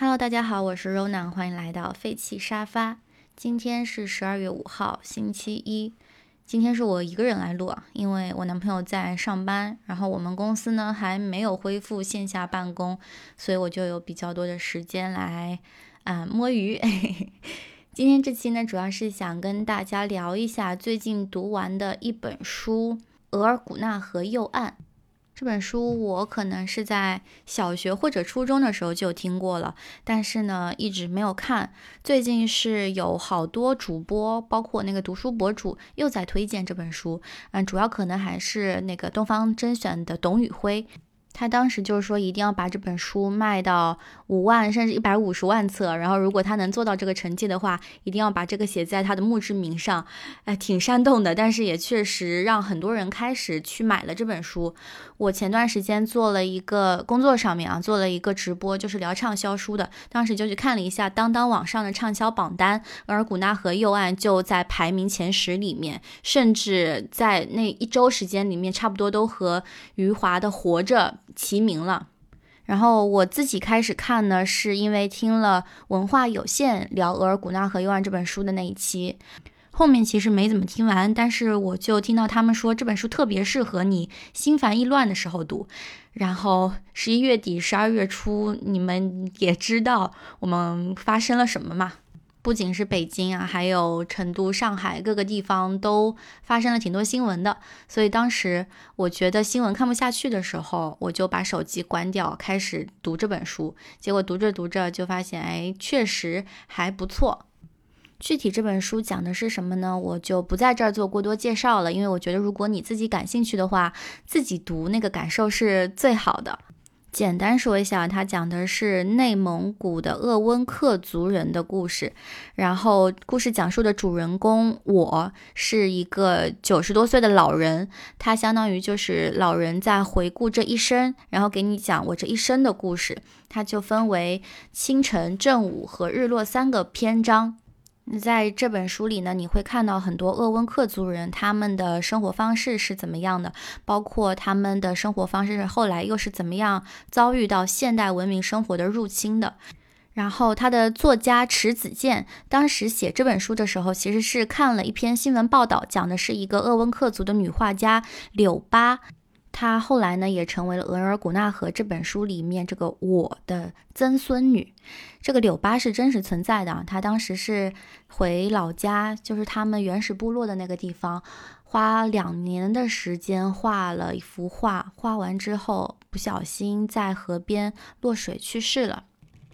Hello，大家好，我是 Rona，欢迎来到废弃沙发。今天是十二月五号，星期一。今天是我一个人来录啊，因为我男朋友在上班，然后我们公司呢还没有恢复线下办公，所以我就有比较多的时间来啊摸鱼。今天这期呢，主要是想跟大家聊一下最近读完的一本书《额尔古纳河右岸》。这本书我可能是在小学或者初中的时候就听过了，但是呢一直没有看。最近是有好多主播，包括那个读书博主又在推荐这本书，嗯，主要可能还是那个东方甄选的董宇辉。他当时就是说，一定要把这本书卖到五万甚至一百五十万册。然后，如果他能做到这个成绩的话，一定要把这个写在他的墓志铭上。哎，挺煽动的，但是也确实让很多人开始去买了这本书。我前段时间做了一个工作上面啊，做了一个直播，就是聊畅销书的。当时就去看了一下当当网上的畅销榜单，而古纳河右岸就在排名前十里面，甚至在那一周时间里面，差不多都和余华的《活着》。齐名了，然后我自己开始看呢，是因为听了文化有限聊《额尔古纳河右岸》这本书的那一期，后面其实没怎么听完，但是我就听到他们说这本书特别适合你心烦意乱的时候读。然后十一月底、十二月初，你们也知道我们发生了什么嘛？不仅是北京啊，还有成都、上海各个地方都发生了挺多新闻的，所以当时我觉得新闻看不下去的时候，我就把手机关掉，开始读这本书。结果读着读着就发现，哎，确实还不错。具体这本书讲的是什么呢？我就不在这儿做过多介绍了，因为我觉得如果你自己感兴趣的话，自己读那个感受是最好的。简单说一下，它讲的是内蒙古的鄂温克族人的故事。然后，故事讲述的主人公我是一个九十多岁的老人，他相当于就是老人在回顾这一生，然后给你讲我这一生的故事。它就分为清晨、正午和日落三个篇章。在这本书里呢，你会看到很多鄂温克族人他们的生活方式是怎么样的，包括他们的生活方式后来又是怎么样遭遇到现代文明生活的入侵的。然后，他的作家池子健当时写这本书的时候，其实是看了一篇新闻报道，讲的是一个鄂温克族的女画家柳巴。她后来呢，也成为了《额尔古纳河》这本书里面这个我的曾孙女。这个柳巴是真实存在的，她当时是回老家，就是他们原始部落的那个地方，花两年的时间画了一幅画，画完之后不小心在河边落水去世了。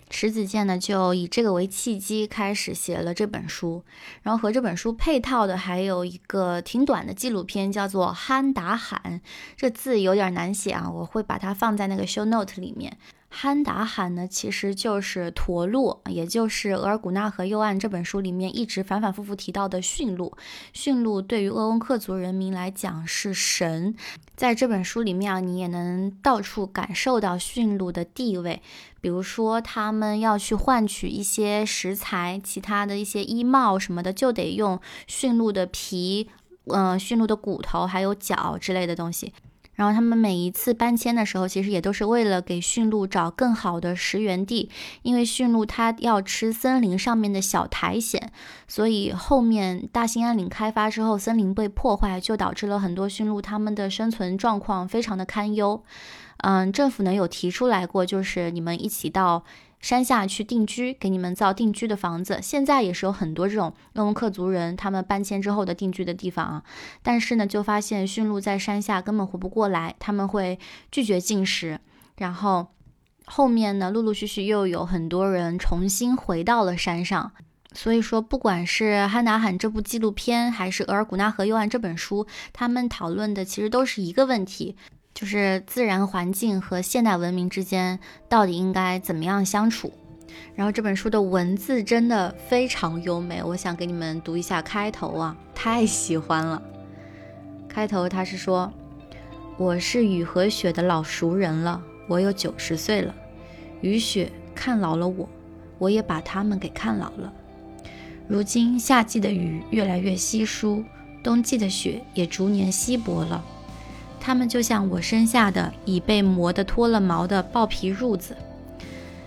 池子健呢，就以这个为契机开始写了这本书，然后和这本书配套的还有一个挺短的纪录片，叫做《憨达喊》，这字有点难写啊，我会把它放在那个 show note 里面。憨达罕呢，其实就是驼鹿，也就是《额尔古纳河右岸》这本书里面一直反反复复提到的驯鹿。驯鹿对于鄂温克族人民来讲是神，在这本书里面啊，你也能到处感受到驯鹿的地位。比如说，他们要去换取一些食材，其他的一些衣帽什么的，就得用驯鹿的皮，嗯，驯鹿的骨头还有角之类的东西。然后他们每一次搬迁的时候，其实也都是为了给驯鹿找更好的食源地，因为驯鹿它要吃森林上面的小苔藓，所以后面大兴安岭开发之后，森林被破坏，就导致了很多驯鹿它们的生存状况非常的堪忧。嗯，政府呢有提出来过，就是你们一起到。山下去定居，给你们造定居的房子。现在也是有很多这种鄂温克族人，他们搬迁之后的定居的地方啊。但是呢，就发现驯鹿在山下根本活不过来，他们会拒绝进食。然后后面呢，陆陆续续又有很多人重新回到了山上。所以说，不管是《汉达罕》这部纪录片，还是《额尔古纳河右岸》这本书，他们讨论的其实都是一个问题。就是自然环境和现代文明之间到底应该怎么样相处？然后这本书的文字真的非常优美，我想给你们读一下开头啊，太喜欢了。开头他是说：“我是雨和雪的老熟人了，我有九十岁了。雨雪看老了我，我也把他们给看老了。如今夏季的雨越来越稀疏，冬季的雪也逐年稀薄了。”他们就像我身下的已被磨得脱了毛的豹皮褥子，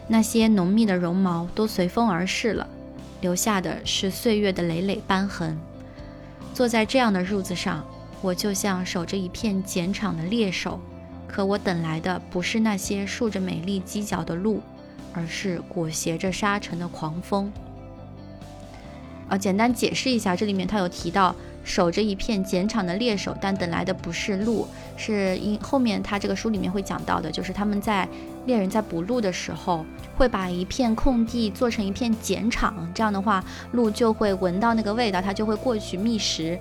那些浓密的绒毛都随风而逝了，留下的是岁月的累累斑痕。坐在这样的褥子上，我就像守着一片碱场的猎手，可我等来的不是那些竖着美丽犄角的鹿，而是裹挟着沙尘的狂风。啊，简单解释一下，这里面他有提到。守着一片碱场的猎手，但等来的不是鹿，是因后面他这个书里面会讲到的，就是他们在猎人在捕鹿的时候，会把一片空地做成一片碱场，这样的话，鹿就会闻到那个味道，它就会过去觅食。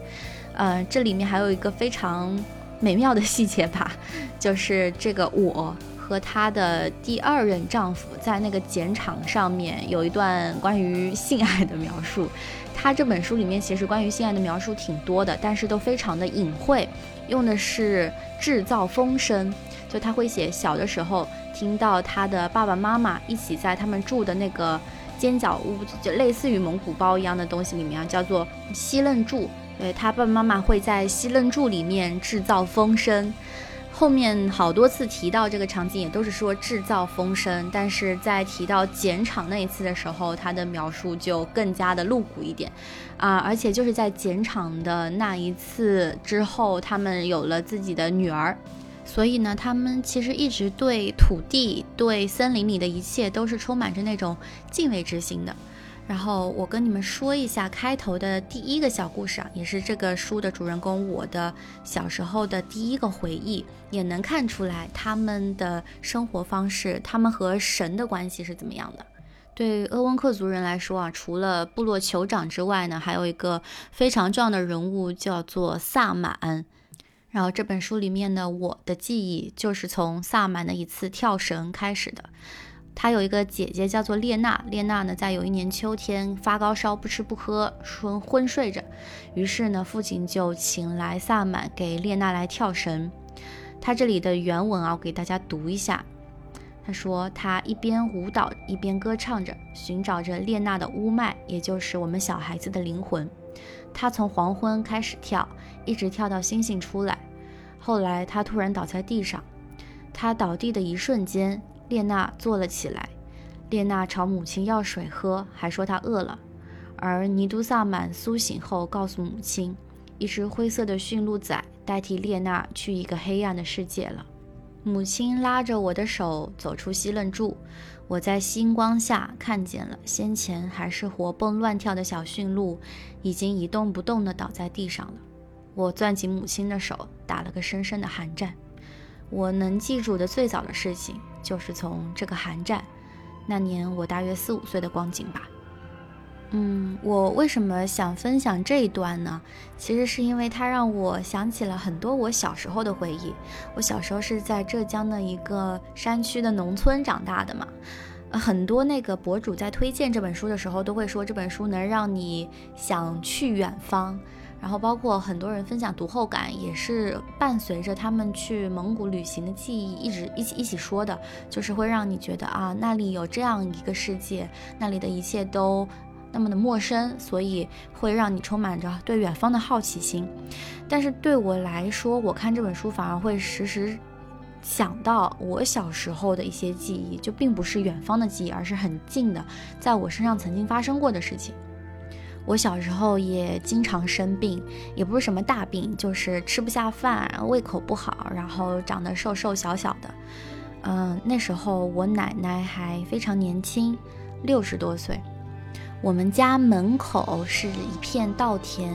呃，这里面还有一个非常美妙的细节吧，就是这个我和她的第二任丈夫在那个碱场上面有一段关于性爱的描述。他这本书里面其实关于性爱的描述挺多的，但是都非常的隐晦，用的是制造风声。就他会写小的时候听到他的爸爸妈妈一起在他们住的那个尖角屋，就类似于蒙古包一样的东西里面，叫做西楞柱。对他爸爸妈妈会在西楞柱里面制造风声。后面好多次提到这个场景，也都是说制造风声，但是在提到碱场那一次的时候，他的描述就更加的露骨一点，啊，而且就是在碱场的那一次之后，他们有了自己的女儿，所以呢，他们其实一直对土地、对森林里的一切都是充满着那种敬畏之心的。然后我跟你们说一下开头的第一个小故事啊，也是这个书的主人公我的小时候的第一个回忆，也能看出来他们的生活方式，他们和神的关系是怎么样的。对鄂温克族人来说啊，除了部落酋长之外呢，还有一个非常重要的人物叫做萨满。然后这本书里面呢，我的记忆就是从萨满的一次跳绳开始的。他有一个姐姐叫做列娜，列娜呢在有一年秋天发高烧，不吃不喝，昏昏睡着。于是呢，父亲就请来萨满给列娜来跳绳。他这里的原文啊，我给大家读一下。他说，他一边舞蹈一边歌唱着，寻找着列娜的乌麦，也就是我们小孩子的灵魂。他从黄昏开始跳，一直跳到星星出来。后来他突然倒在地上，他倒地的一瞬间。列娜坐了起来，列娜朝母亲要水喝，还说她饿了。而尼都萨满苏醒后告诉母亲，一只灰色的驯鹿仔代替列娜去一个黑暗的世界了。母亲拉着我的手走出西楞柱，我在星光下看见了先前还是活蹦乱跳的小驯鹿，已经一动不动地倒在地上了。我攥紧母亲的手，打了个深深的寒战。我能记住的最早的事情，就是从这个寒战那年，我大约四五岁的光景吧。嗯，我为什么想分享这一段呢？其实是因为它让我想起了很多我小时候的回忆。我小时候是在浙江的一个山区的农村长大的嘛，很多那个博主在推荐这本书的时候，都会说这本书能让你想去远方。然后包括很多人分享读后感，也是伴随着他们去蒙古旅行的记忆，一直一起一起说的，就是会让你觉得啊，那里有这样一个世界，那里的一切都那么的陌生，所以会让你充满着对远方的好奇心。但是对我来说，我看这本书反而会时时想到我小时候的一些记忆，就并不是远方的记忆，而是很近的，在我身上曾经发生过的事情。我小时候也经常生病，也不是什么大病，就是吃不下饭，胃口不好，然后长得瘦瘦小小的。嗯，那时候我奶奶还非常年轻，六十多岁。我们家门口是一片稻田，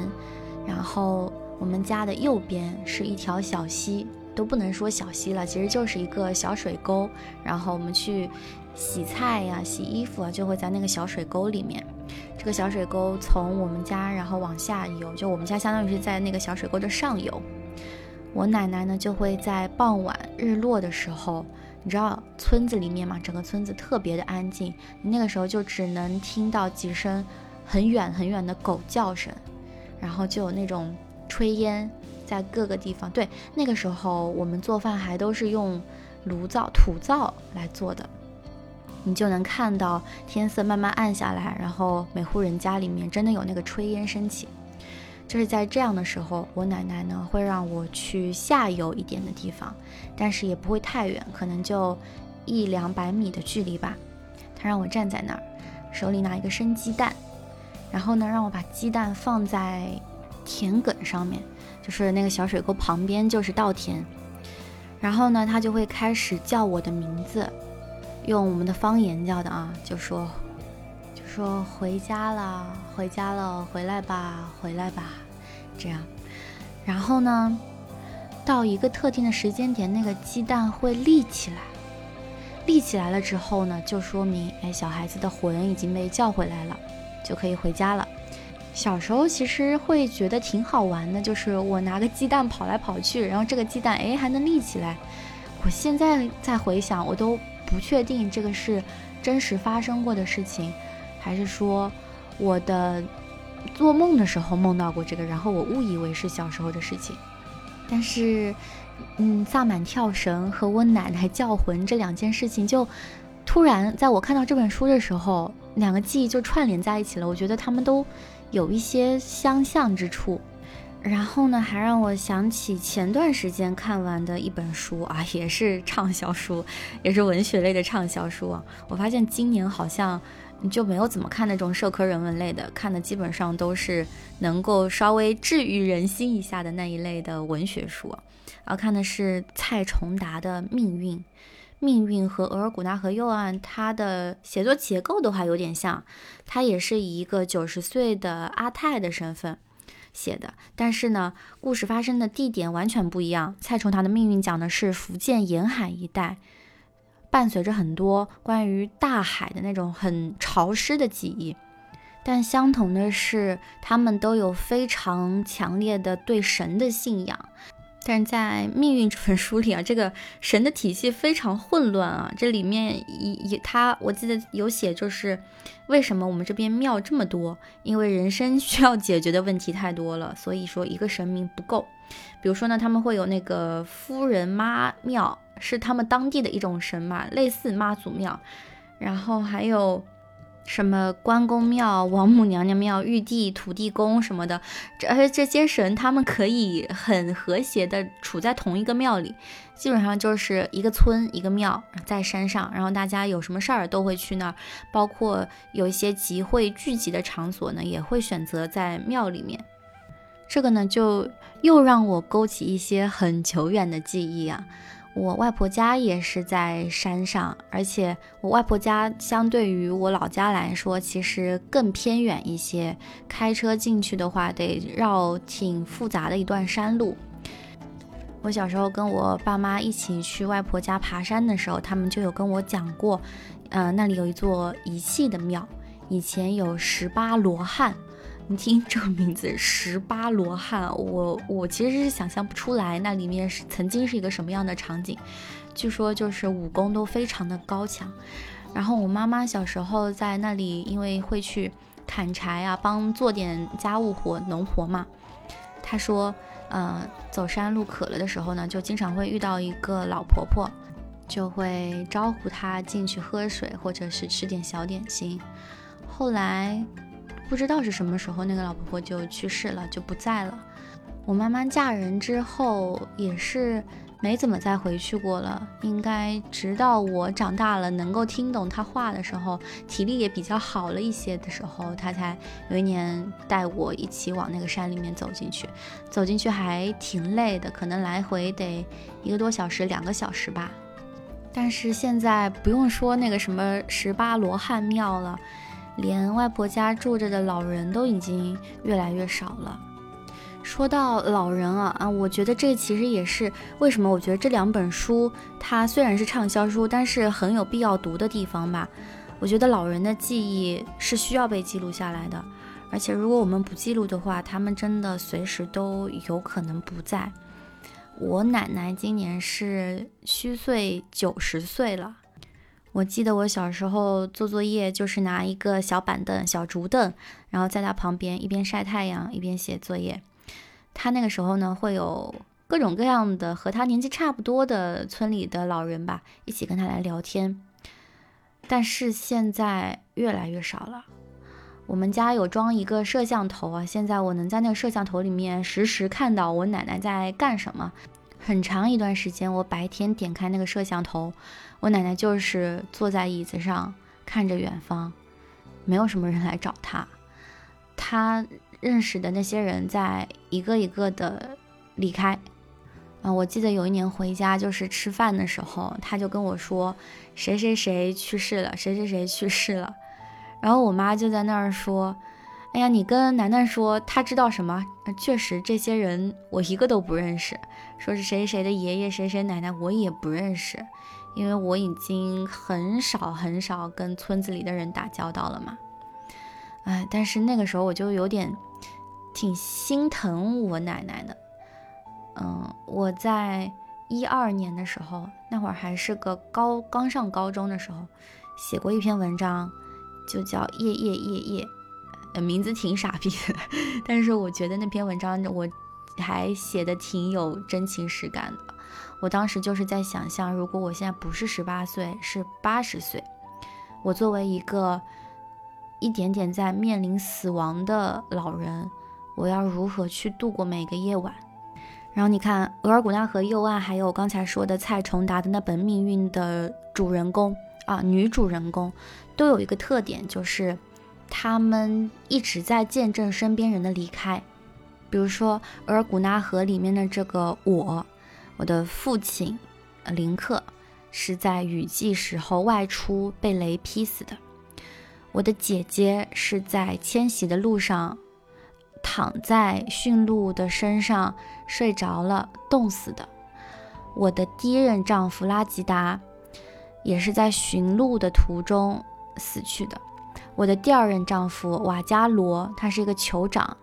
然后我们家的右边是一条小溪，都不能说小溪了，其实就是一个小水沟。然后我们去洗菜呀、洗衣服啊，就会在那个小水沟里面。这个小水沟从我们家，然后往下游，就我们家相当于是在那个小水沟的上游。我奶奶呢，就会在傍晚日落的时候，你知道村子里面嘛，整个村子特别的安静，那个时候就只能听到几声很远很远的狗叫声，然后就有那种炊烟在各个地方。对，那个时候我们做饭还都是用炉灶、土灶来做的。你就能看到天色慢慢暗下来，然后每户人家里面真的有那个炊烟升起。就是在这样的时候，我奶奶呢会让我去下游一点的地方，但是也不会太远，可能就一两百米的距离吧。她让我站在那儿，手里拿一个生鸡蛋，然后呢，让我把鸡蛋放在田埂上面，就是那个小水沟旁边就是稻田。然后呢，他就会开始叫我的名字，用我们的方言叫的啊，就说，就说回家了，回家了，回来吧，回来吧，这样。然后呢，到一个特定的时间点，那个鸡蛋会立起来，立起来了之后呢，就说明哎，小孩子的魂已经被叫回来了，就可以回家了。小时候其实会觉得挺好玩的，就是我拿个鸡蛋跑来跑去，然后这个鸡蛋哎还能立起来。我现在再回想，我都不确定这个是真实发生过的事情，还是说我的做梦的时候梦到过这个，然后我误以为是小时候的事情。但是，嗯，萨满跳绳和我奶奶叫魂这两件事情，就突然在我看到这本书的时候，两个记忆就串联在一起了。我觉得他们都。有一些相像之处，然后呢，还让我想起前段时间看完的一本书啊，也是畅销书，也是文学类的畅销书啊。我发现今年好像就没有怎么看那种社科人文类的，看的基本上都是能够稍微治愈人心一下的那一类的文学书。然后看的是蔡崇达的《命运》。命运和额尔古纳河右岸，它的写作结构的话有点像，它也是以一个九十岁的阿泰的身份写的，但是呢，故事发生的地点完全不一样。蔡崇达的命运讲的是福建沿海一带，伴随着很多关于大海的那种很潮湿的记忆，但相同的是，他们都有非常强烈的对神的信仰。但是在《命运》这本书里啊，这个神的体系非常混乱啊。这里面一一他，我记得有写，就是为什么我们这边庙这么多？因为人生需要解决的问题太多了，所以说一个神明不够。比如说呢，他们会有那个夫人妈庙，是他们当地的一种神嘛，类似妈祖庙。然后还有。什么关公庙、王母娘娘庙、玉帝、土地公什么的，这而且这些神他们可以很和谐的处在同一个庙里，基本上就是一个村一个庙在山上，然后大家有什么事儿都会去那儿，包括有一些集会聚集的场所呢，也会选择在庙里面。这个呢，就又让我勾起一些很久远的记忆啊。我外婆家也是在山上，而且我外婆家相对于我老家来说，其实更偏远一些。开车进去的话，得绕挺复杂的一段山路。我小时候跟我爸妈一起去外婆家爬山的时候，他们就有跟我讲过，呃，那里有一座遗弃的庙，以前有十八罗汉。你听这个名字，十八罗汉，我我其实是想象不出来那里面是曾经是一个什么样的场景。据说就是武功都非常的高强。然后我妈妈小时候在那里，因为会去砍柴啊，帮做点家务活、农活嘛。她说，呃，走山路渴了的时候呢，就经常会遇到一个老婆婆，就会招呼她进去喝水，或者是吃点小点心。后来。不知道是什么时候，那个老婆婆就去世了，就不在了。我妈妈嫁人之后也是没怎么再回去过了。应该直到我长大了，能够听懂她话的时候，体力也比较好了一些的时候，她才有一年带我一起往那个山里面走进去。走进去还挺累的，可能来回得一个多小时、两个小时吧。但是现在不用说那个什么十八罗汉庙了。连外婆家住着的老人都已经越来越少了。说到老人啊啊，我觉得这其实也是为什么我觉得这两本书它虽然是畅销书，但是很有必要读的地方吧。我觉得老人的记忆是需要被记录下来的，而且如果我们不记录的话，他们真的随时都有可能不在。我奶奶今年是虚岁九十岁了。我记得我小时候做作业，就是拿一个小板凳、小竹凳，然后在他旁边一边晒太阳一边写作业。他那个时候呢，会有各种各样的和他年纪差不多的村里的老人吧，一起跟他来聊天。但是现在越来越少了。我们家有装一个摄像头啊，现在我能在那个摄像头里面实时看到我奶奶在干什么。很长一段时间，我白天点开那个摄像头。我奶奶就是坐在椅子上看着远方，没有什么人来找她。她认识的那些人在一个一个的离开。啊，我记得有一年回家，就是吃饭的时候，她就跟我说，谁谁谁去世了，谁谁谁去世了。然后我妈就在那儿说，哎呀，你跟楠楠说，他知道什么？确实，这些人我一个都不认识。说是谁谁的爷爷，谁谁奶奶，我也不认识，因为我已经很少很少跟村子里的人打交道了嘛。哎，但是那个时候我就有点挺心疼我奶奶的。嗯，我在一二年的时候，那会儿还是个高刚上高中的时候，写过一篇文章，就叫《夜夜夜夜》，名字挺傻逼的，但是我觉得那篇文章我还写的挺有真情实感的。我当时就是在想象，如果我现在不是十八岁，是八十岁，我作为一个一点点在面临死亡的老人，我要如何去度过每个夜晚？然后你看，额尔古纳河右岸还有刚才说的蔡崇达的那本《命运》的主人公啊，女主人公都有一个特点，就是他们一直在见证身边人的离开。比如说额尔古纳河里面的这个我，我的父亲林克是在雨季时候外出被雷劈死的；我的姐姐是在迁徙的路上。躺在驯鹿的身上睡着了，冻死的。我的第一任丈夫拉吉达也是在驯鹿的途中死去的。我的第二任丈夫瓦加罗，他是一个酋长，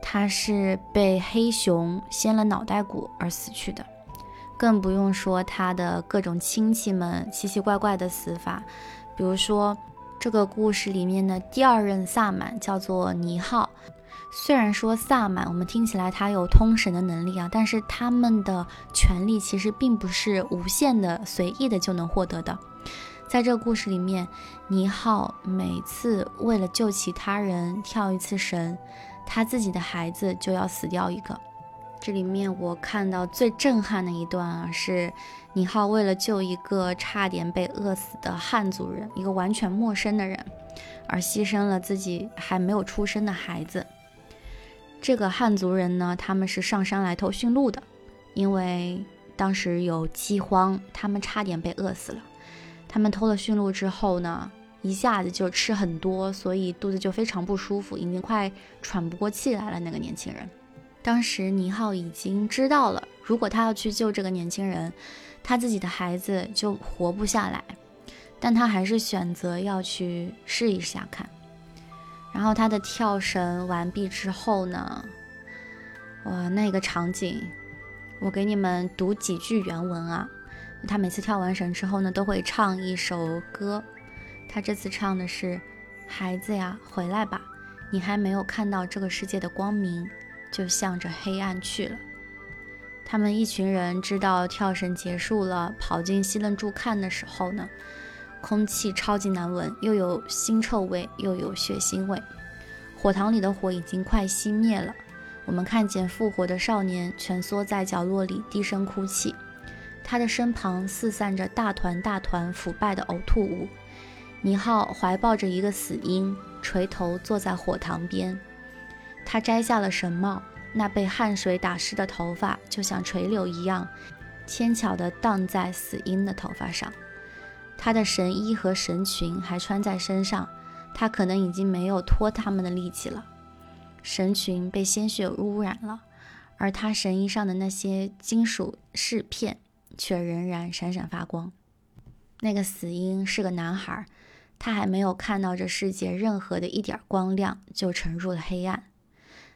他是被黑熊掀了脑袋骨而死去的。更不用说他的各种亲戚们奇奇怪怪的死法，比如说这个故事里面的第二任萨满叫做尼浩。虽然说萨满，我们听起来他有通神的能力啊，但是他们的权力其实并不是无限的、随意的就能获得的。在这个故事里面，尼浩每次为了救其他人跳一次神，他自己的孩子就要死掉一个。这里面我看到最震撼的一段啊，是尼浩为了救一个差点被饿死的汉族人，一个完全陌生的人，而牺牲了自己还没有出生的孩子。这个汉族人呢，他们是上山来偷驯鹿的，因为当时有饥荒，他们差点被饿死了。他们偷了驯鹿之后呢，一下子就吃很多，所以肚子就非常不舒服，已经快喘不过气来了。那个年轻人，当时尼浩已经知道了，如果他要去救这个年轻人，他自己的孩子就活不下来，但他还是选择要去试一下看。然后他的跳绳完毕之后呢，哇，那个场景，我给你们读几句原文啊。他每次跳完绳之后呢，都会唱一首歌。他这次唱的是：“孩子呀，回来吧，你还没有看到这个世界的光明，就向着黑暗去了。”他们一群人知道跳绳结束了，跑进西楞柱看的时候呢。空气超级难闻，又有腥臭味，又有血腥味。火塘里的火已经快熄灭了。我们看见复活的少年蜷缩在角落里，低声哭泣。他的身旁四散着大团大团腐败的呕吐物。尼浩怀抱着一个死婴，垂头坐在火塘边。他摘下了绳帽，那被汗水打湿的头发就像垂柳一样，纤巧地荡在死婴的头发上。他的神衣和神裙还穿在身上，他可能已经没有脱他们的力气了。神裙被鲜血污染了，而他神衣上的那些金属饰片却仍然闪闪发光。那个死婴是个男孩，他还没有看到这世界任何的一点光亮，就沉入了黑暗。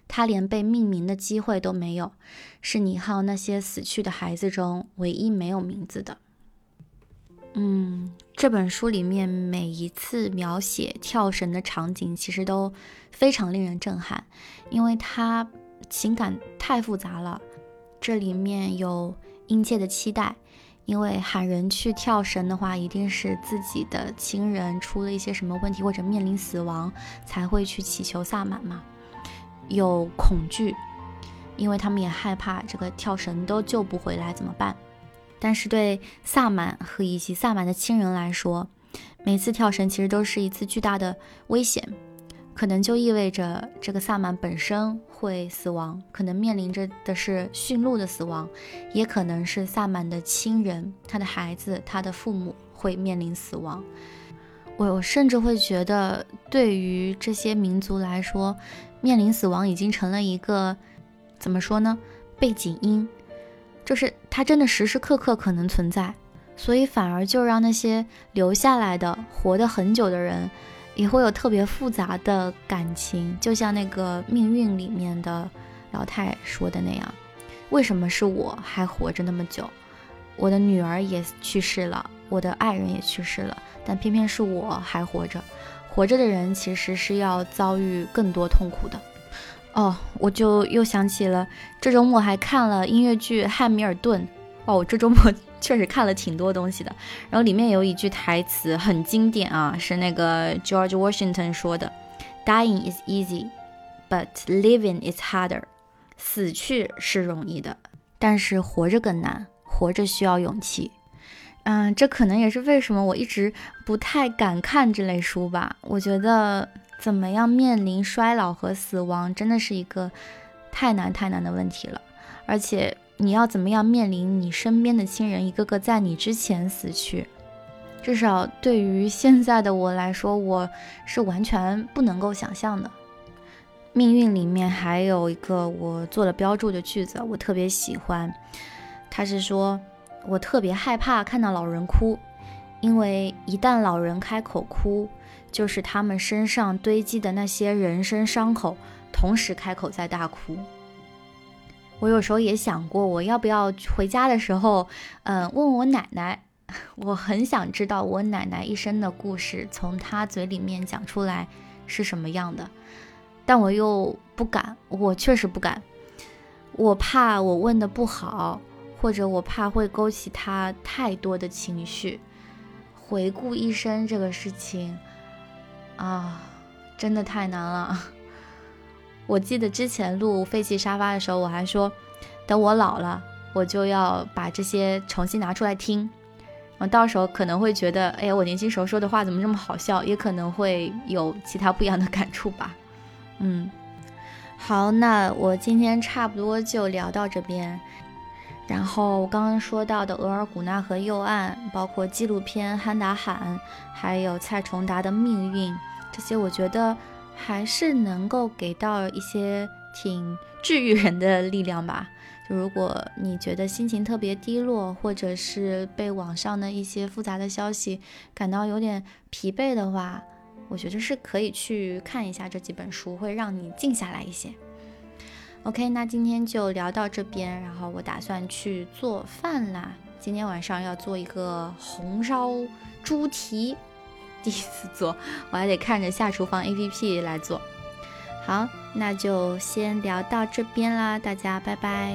他连被命名的机会都没有，是尼浩那些死去的孩子中唯一没有名字的。嗯，这本书里面每一次描写跳绳的场景，其实都非常令人震撼，因为他情感太复杂了。这里面有殷切的期待，因为喊人去跳绳的话，一定是自己的亲人出了一些什么问题或者面临死亡，才会去祈求萨满嘛。有恐惧，因为他们也害怕这个跳绳都救不回来怎么办。但是对萨满和以及萨满的亲人来说，每次跳绳其实都是一次巨大的危险，可能就意味着这个萨满本身会死亡，可能面临着的是驯鹿的死亡，也可能是萨满的亲人、他的孩子、他的父母会面临死亡。我甚至会觉得，对于这些民族来说，面临死亡已经成了一个怎么说呢？背景音，就是它真的时时刻刻可能存在，所以反而就让那些留下来的、活得很久的人，也会有特别复杂的感情。就像那个命运里面的老太说的那样：“为什么是我还活着那么久？我的女儿也去世了，我的爱人也去世了。”但偏偏是我还活着，活着的人其实是要遭遇更多痛苦的。哦，我就又想起了这周末还看了音乐剧《汉密尔顿》。哦，我这周末 确实看了挺多东西的。然后里面有一句台词很经典啊，是那个 George Washington 说的：“Dying is easy, but living is harder。”死去是容易的，但是活着更难，活着需要勇气。嗯，这可能也是为什么我一直不太敢看这类书吧。我觉得怎么样面临衰老和死亡，真的是一个太难太难的问题了。而且你要怎么样面临你身边的亲人一个个在你之前死去，至少对于现在的我来说，我是完全不能够想象的。命运里面还有一个我做了标注的句子，我特别喜欢，他是说。我特别害怕看到老人哭，因为一旦老人开口哭，就是他们身上堆积的那些人生伤口同时开口在大哭。我有时候也想过，我要不要回家的时候，嗯，问我奶奶，我很想知道我奶奶一生的故事，从她嘴里面讲出来是什么样的，但我又不敢，我确实不敢，我怕我问的不好。或者我怕会勾起他太多的情绪，回顾一生这个事情啊，真的太难了。我记得之前录废弃沙发的时候，我还说，等我老了，我就要把这些重新拿出来听。我，到时候可能会觉得，哎呀，我年轻时候说的话怎么这么好笑？也可能会有其他不一样的感触吧。嗯，好，那我今天差不多就聊到这边。然后我刚刚说到的额尔古纳河右岸，包括纪录片《憨达罕》，还有蔡崇达的命运，这些我觉得还是能够给到一些挺治愈人的力量吧。就如果你觉得心情特别低落，或者是被网上的一些复杂的消息感到有点疲惫的话，我觉得是可以去看一下这几本书，会让你静下来一些。OK，那今天就聊到这边，然后我打算去做饭啦。今天晚上要做一个红烧猪蹄，第一次做，我还得看着下厨房 APP 来做。好，那就先聊到这边啦，大家拜拜。